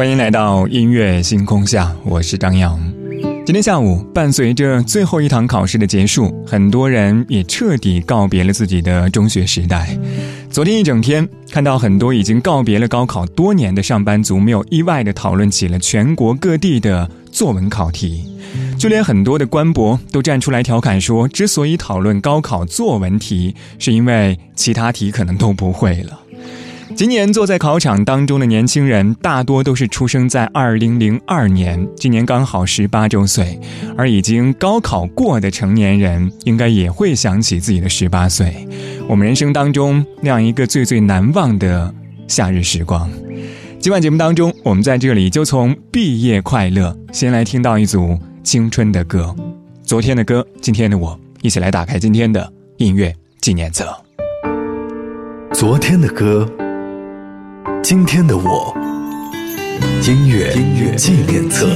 欢迎来到音乐星空下，我是张扬。今天下午，伴随着最后一堂考试的结束，很多人也彻底告别了自己的中学时代。昨天一整天，看到很多已经告别了高考多年的上班族，没有意外的讨论起了全国各地的作文考题，就连很多的官博都站出来调侃说，之所以讨论高考作文题，是因为其他题可能都不会了。今年坐在考场当中的年轻人，大多都是出生在二零零二年，今年刚好十八周岁。而已经高考过的成年人，应该也会想起自己的十八岁，我们人生当中那样一个最最难忘的夏日时光。今晚节目当中，我们在这里就从毕业快乐，先来听到一组青春的歌，昨天的歌，今天的我，一起来打开今天的音乐纪念册。昨天的歌。今天的我，音乐纪念册。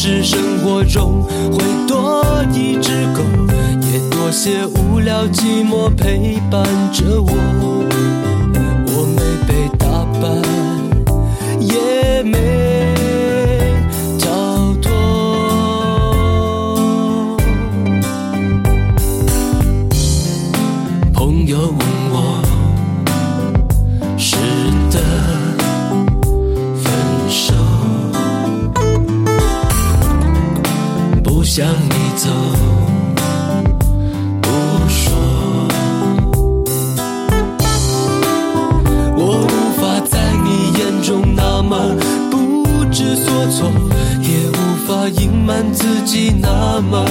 是生活中，会多一只狗，也多些无聊寂寞陪伴着我。我没被打败，也没逃脱。朋友。向你走，不说。我无法在你眼中那么不知所措，也无法隐瞒自己那么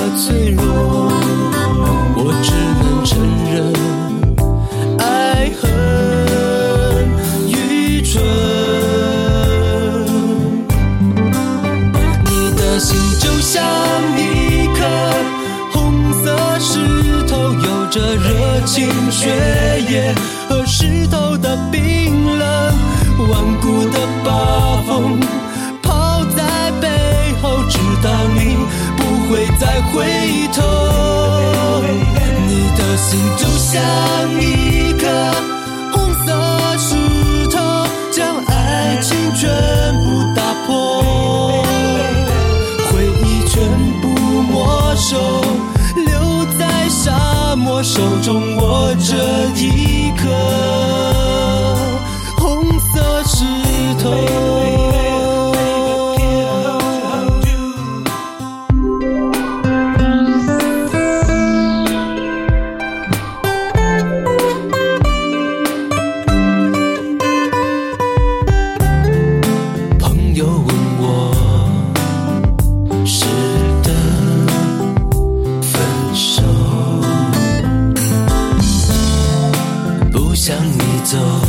心就像一颗红色石头，将爱情全部打破，回忆全部没收。留在沙漠手中 door.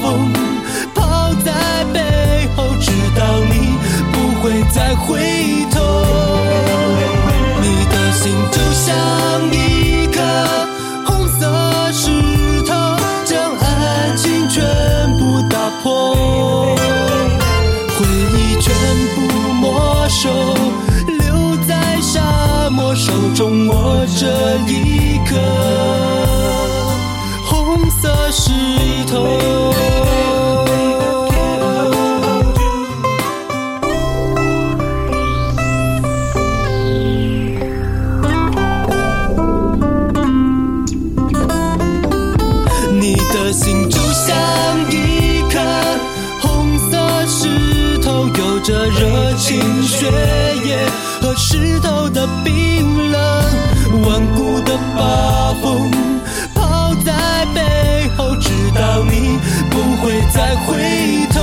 风抛在背后知道你不会再回头。你的心就像一颗红色石头将爱情全部打破。回忆全部没收留在沙漠手中握着一颗。石头。你的心就像一颗红色石头，有着热情血液和石头的冰冷，顽固的把风再回头。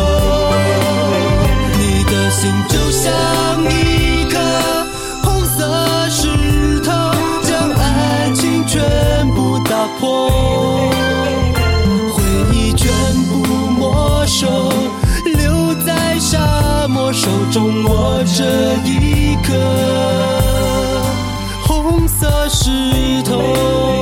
你的心就像一颗红色石头，将爱情全部打破。回忆全部没收，留在沙漠，手中握着一颗红色石头。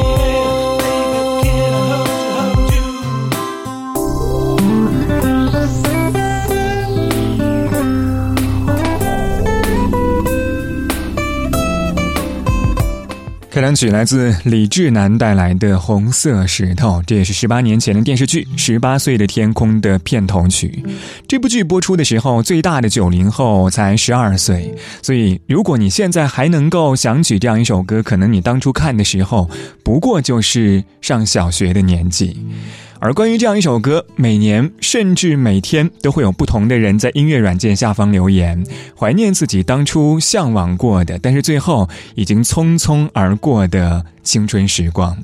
想曲来自李智南带来的《红色石头》，这也是十八年前的电视剧《十八岁的天空》的片头曲。这部剧播出的时候，最大的九零后才十二岁，所以如果你现在还能够想起这样一首歌，可能你当初看的时候不过就是上小学的年纪。而关于这样一首歌，每年甚至每天都会有不同的人在音乐软件下方留言，怀念自己当初向往过的，但是最后已经匆匆而过的青春时光。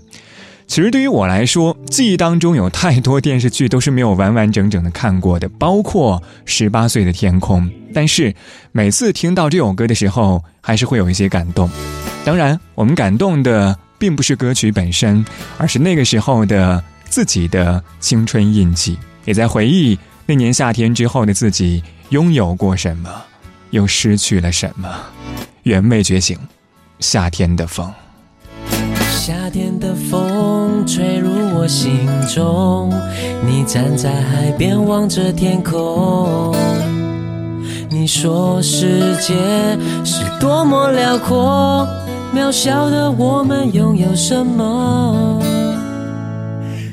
其实对于我来说，记忆当中有太多电视剧都是没有完完整整的看过的，包括《十八岁的天空》。但是每次听到这首歌的时候，还是会有一些感动。当然，我们感动的并不是歌曲本身，而是那个时候的。自己的青春印记，也在回忆那年夏天之后的自己拥有过什么，又失去了什么。原味觉醒，夏天的风。夏天的风吹入我心中，你站在海边望着天空，你说世界是多么辽阔，渺小的我们拥有什么？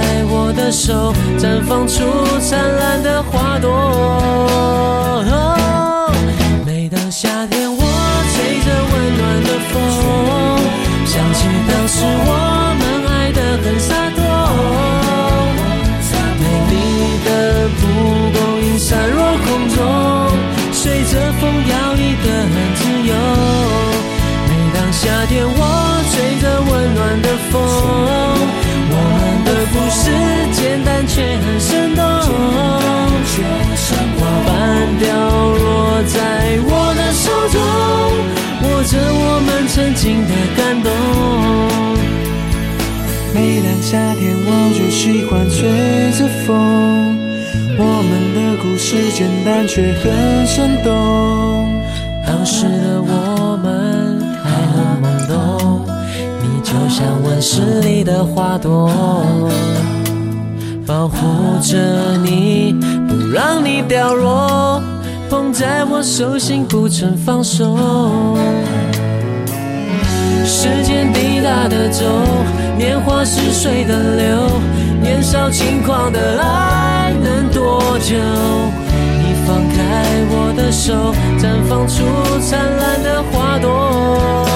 在我的手，绽放出灿烂的花朵。每当夏天，我吹着温暖的风，想起当时我们爱得很洒脱。美丽的蒲公英散落空中，随着风摇曳得很自由。每当夏天，我吹着温暖的风。故事简单却很生动，花瓣掉落在我的手中，握着我们曾经的感动。每当夏天，我就喜欢吹着风，我们的故事简单却很生动。当时的我们温室里的花朵，保护着你，不让你掉落，捧在我手心不曾放手。时间滴答的走，年华似水的流，年少轻狂的爱能多久？你放开我的手，绽放出灿烂的花朵。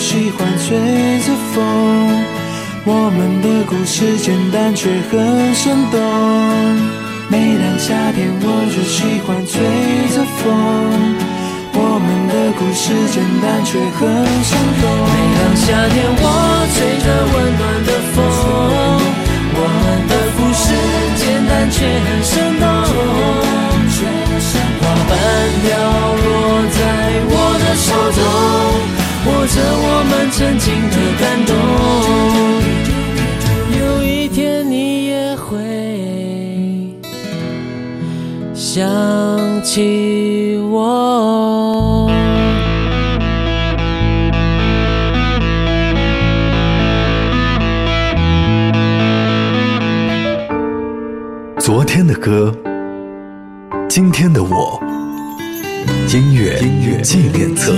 喜欢吹着风。我们的故事简单却很生动。每当夏天，我就喜欢吹着风。我们的故事简单却很生动。每当夏天，我吹着温暖的风，我们的故事简单却很生动。花瓣掉落在我的手中，握着我们曾经的感动。有一天你也会想起我。昨天的歌，今天的我，音乐音乐纪念册。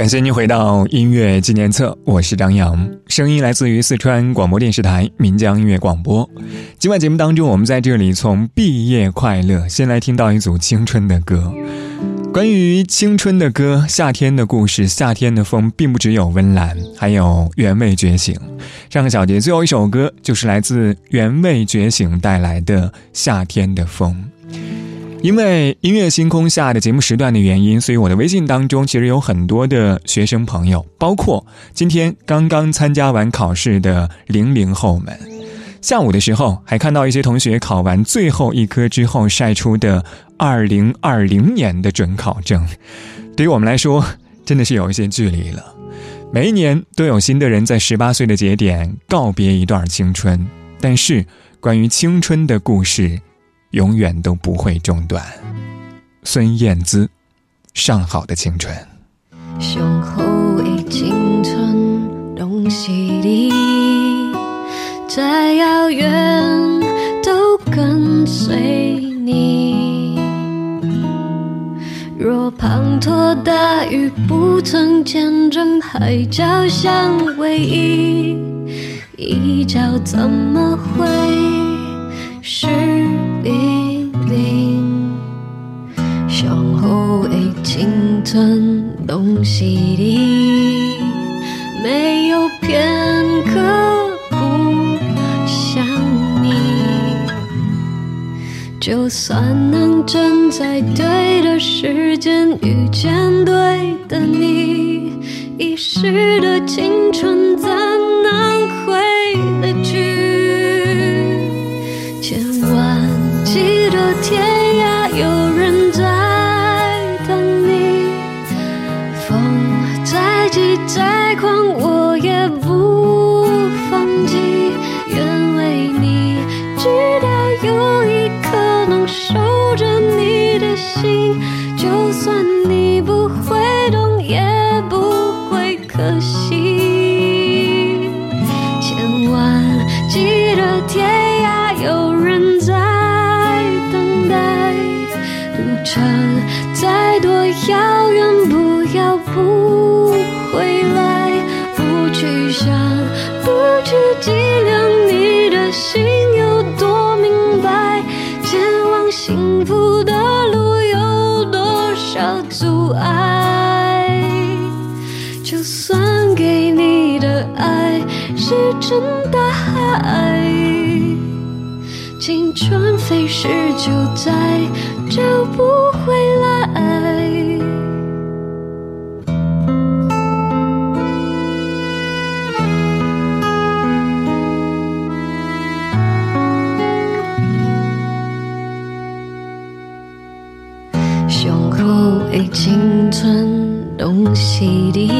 感谢您回到音乐纪念册，我是张扬，声音来自于四川广播电视台岷江音乐广播。今晚节目当中，我们在这里从毕业快乐先来听到一组青春的歌。关于青春的歌，夏天的故事，夏天的风，并不只有温岚，还有原味觉醒。上个小节最后一首歌就是来自原味觉醒带来的《夏天的风》。因为音乐星空下的节目时段的原因，所以我的微信当中其实有很多的学生朋友，包括今天刚刚参加完考试的零零后们。下午的时候，还看到一些同学考完最后一科之后晒出的二零二零年的准考证。对于我们来说，真的是有一些距离了。每一年都有新的人在十八岁的节点告别一段青春，但是关于青春的故事，永远都不会中断。孙燕姿，《上好的青春》。上好的青春东西里，再遥远都跟随你。若滂沱大雨不曾见证海角相偎依，一觉怎么会是冰冰？上好的青春拢是你，没有片刻不想你。就算能站在对的时间遇见对的你，遗失的青春程再多遥远，不要不回来，不去想，不去计量你的心有多明白，前往幸福的路有多少阻碍。就算给你的爱石沉大海，青春飞逝就再洗涤，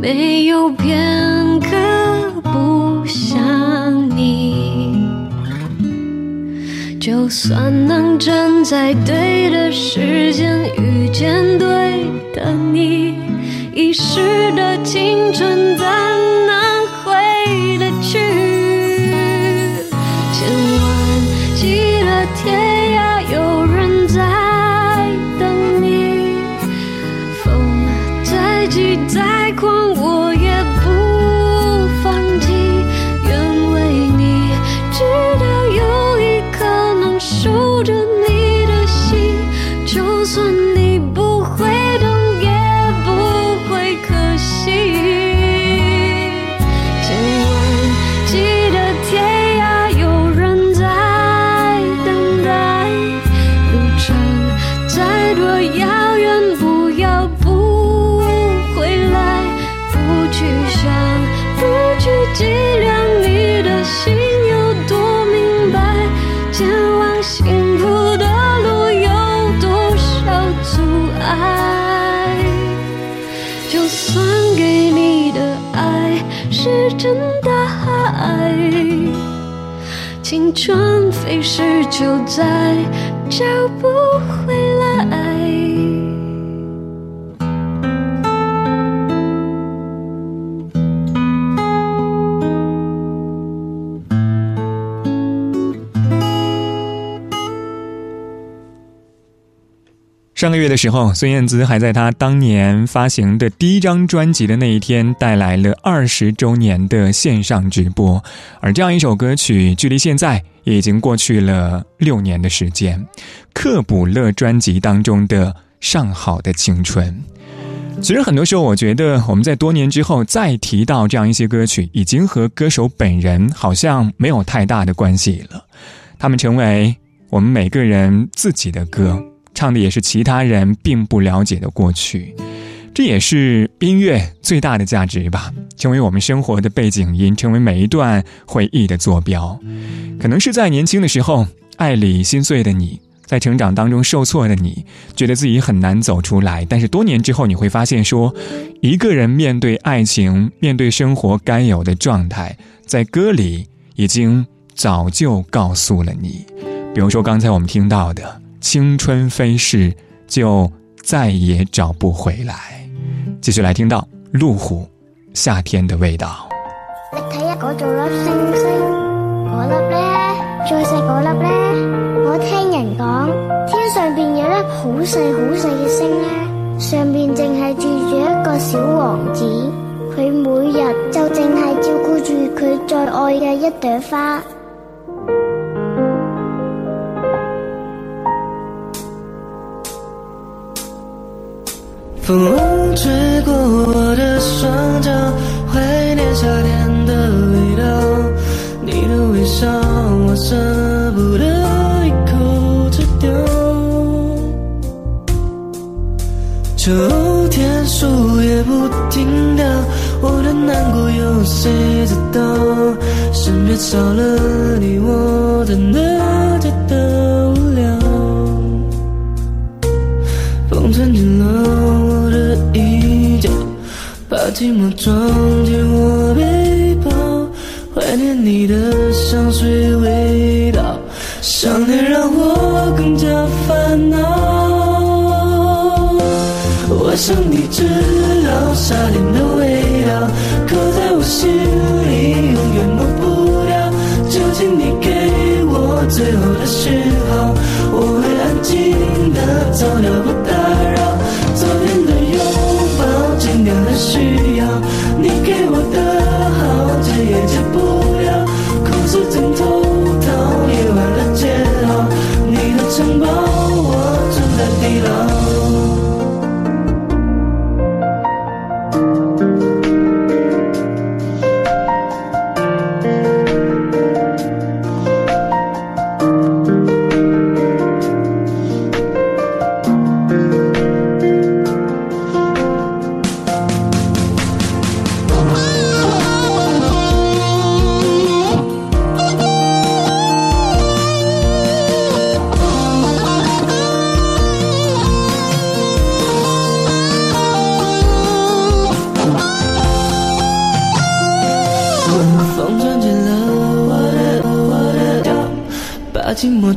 没有片刻不想你。就算能站在对的时间遇见对的你，遗失的青春着你的心，就算青春飞逝就再找不回来。上个月的时候，孙燕姿还在她当年发行的第一张专辑的那一天，带来了二十周年的线上直播。而这样一首歌曲，距离现在已经过去了六年的时间。克卜勒专辑当中的《上好的青春》，其实很多时候，我觉得我们在多年之后再提到这样一些歌曲，已经和歌手本人好像没有太大的关系了。他们成为我们每个人自己的歌。唱的也是其他人并不了解的过去，这也是音乐最大的价值吧，成为我们生活的背景音，成为每一段回忆的坐标。可能是在年轻的时候，爱里心碎的你，在成长当中受挫的你，觉得自己很难走出来。但是多年之后，你会发现，说一个人面对爱情，面对生活该有的状态，在歌里已经早就告诉了你。比如说刚才我们听到的。青春飞逝，就再也找不回来。继续来听到路虎《夏天的味道》。你睇下嗰座粒星星，嗰粒咧，再細嗰粒咧。我聽人講，天上邊有粒好細好細嘅星咧，上邊淨係住住一個小王子，佢每日就淨係照顧住佢最愛嘅一朵花。风吹过我的双脚，怀念夏天的味道。你的微笑，我舍不得一口吃掉。秋天树叶不停掉，我的难过有谁知道？身边少了你，我真的寂寞装进我背包，怀念你的香水味道，想念让我更加烦恼。我想你知道夏天的味道，刻在我心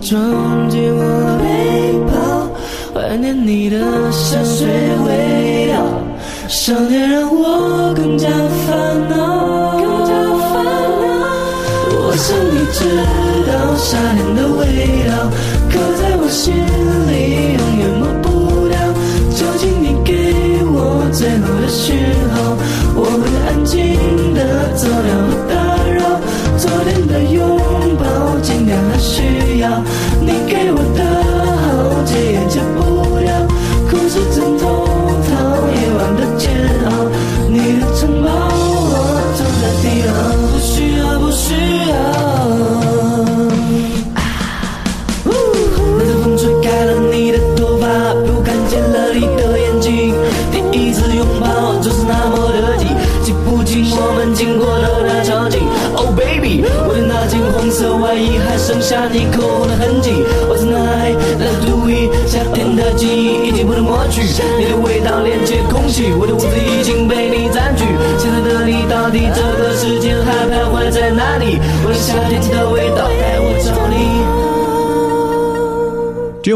装进我背包，怀念你的香水味道，想念让我更加烦恼，更加烦恼。我想你知道夏天的味道，刻在我心里，永远抹不掉。究竟你给我最后的讯号，我会安静的走掉，不打扰。昨天的拥抱，今天还需你下你口红的痕迹。What's night let's do it，夏天的记忆已经不能抹去，你的味道连接空气，我的屋子已经被你占据。现在的你到底这个时间还徘徊在哪里？我的夏天的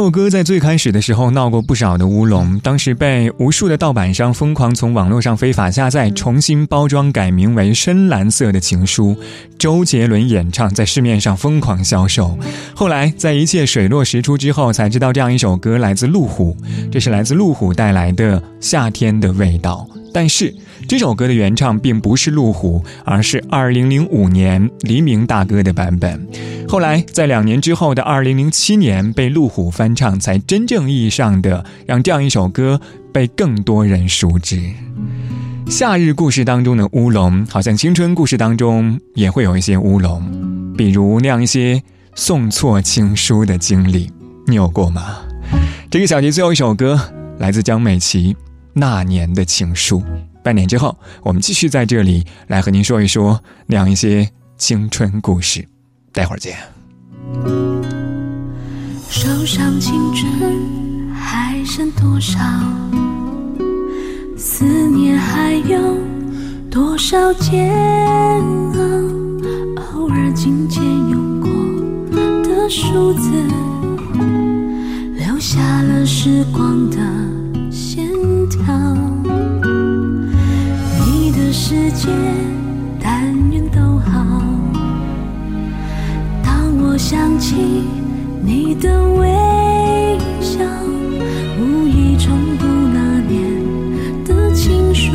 首歌在最开始的时候闹过不少的乌龙，当时被无数的盗版商疯狂从网络上非法下载，重新包装改名为《深蓝色的情书》，周杰伦演唱，在市面上疯狂销售。后来在一切水落石出之后，才知道这样一首歌来自路虎，这是来自路虎带来的夏天的味道。但是这首歌的原唱并不是路虎，而是2005年黎明大哥的版本。后来在两年之后的2007年被路虎翻唱，才真正意义上的让这样一首歌被更多人熟知。夏日故事当中的乌龙，好像青春故事当中也会有一些乌龙，比如那样一些送错情书的经历，你有过吗？这个小节最后一首歌来自江美琪。那年的情书，半年之后，我们继续在这里来和您说一说那样一些青春故事。待会儿见。手上青春还剩多少？思念还有多少煎熬？偶尔紧牵用过的数字，留下了时光的线。条，世界但愿都好。当我想起你的微笑，无意重读那年的情书。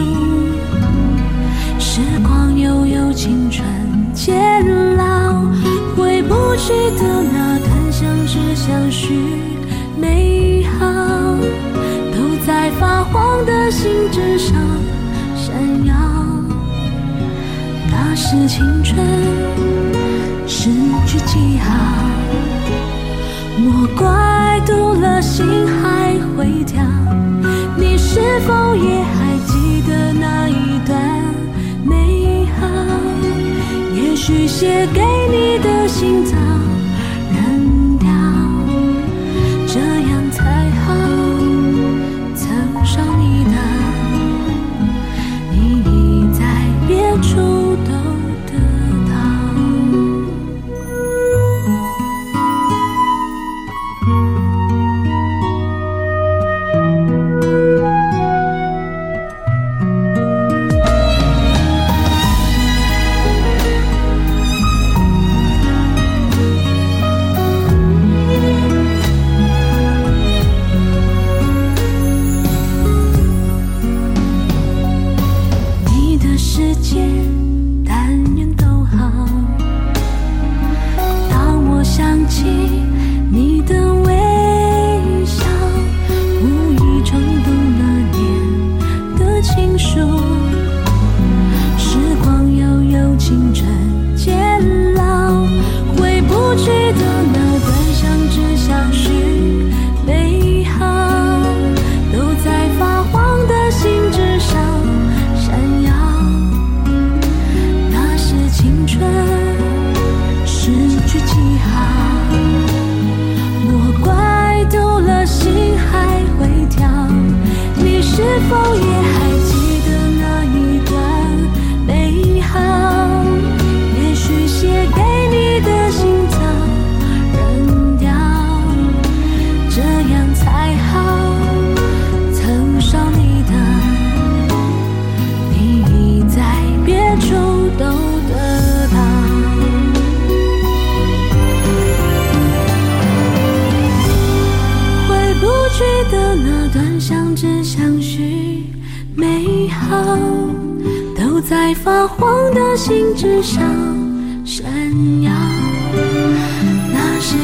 时光悠悠，青春渐老，回不去的那段相知相许，美好。都在发黄的信纸上闪耀，是青春失去记号。莫怪读了心还会跳，你是否也还记得那一段美好？也许写给你的信早。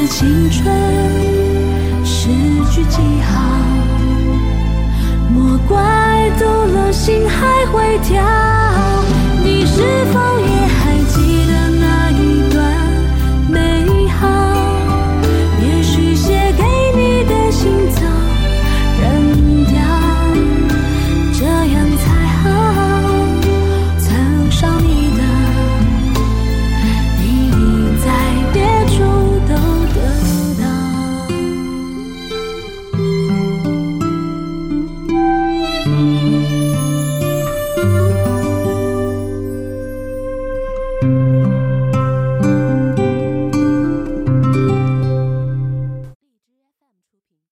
青春失去记号莫怪读了心还会跳。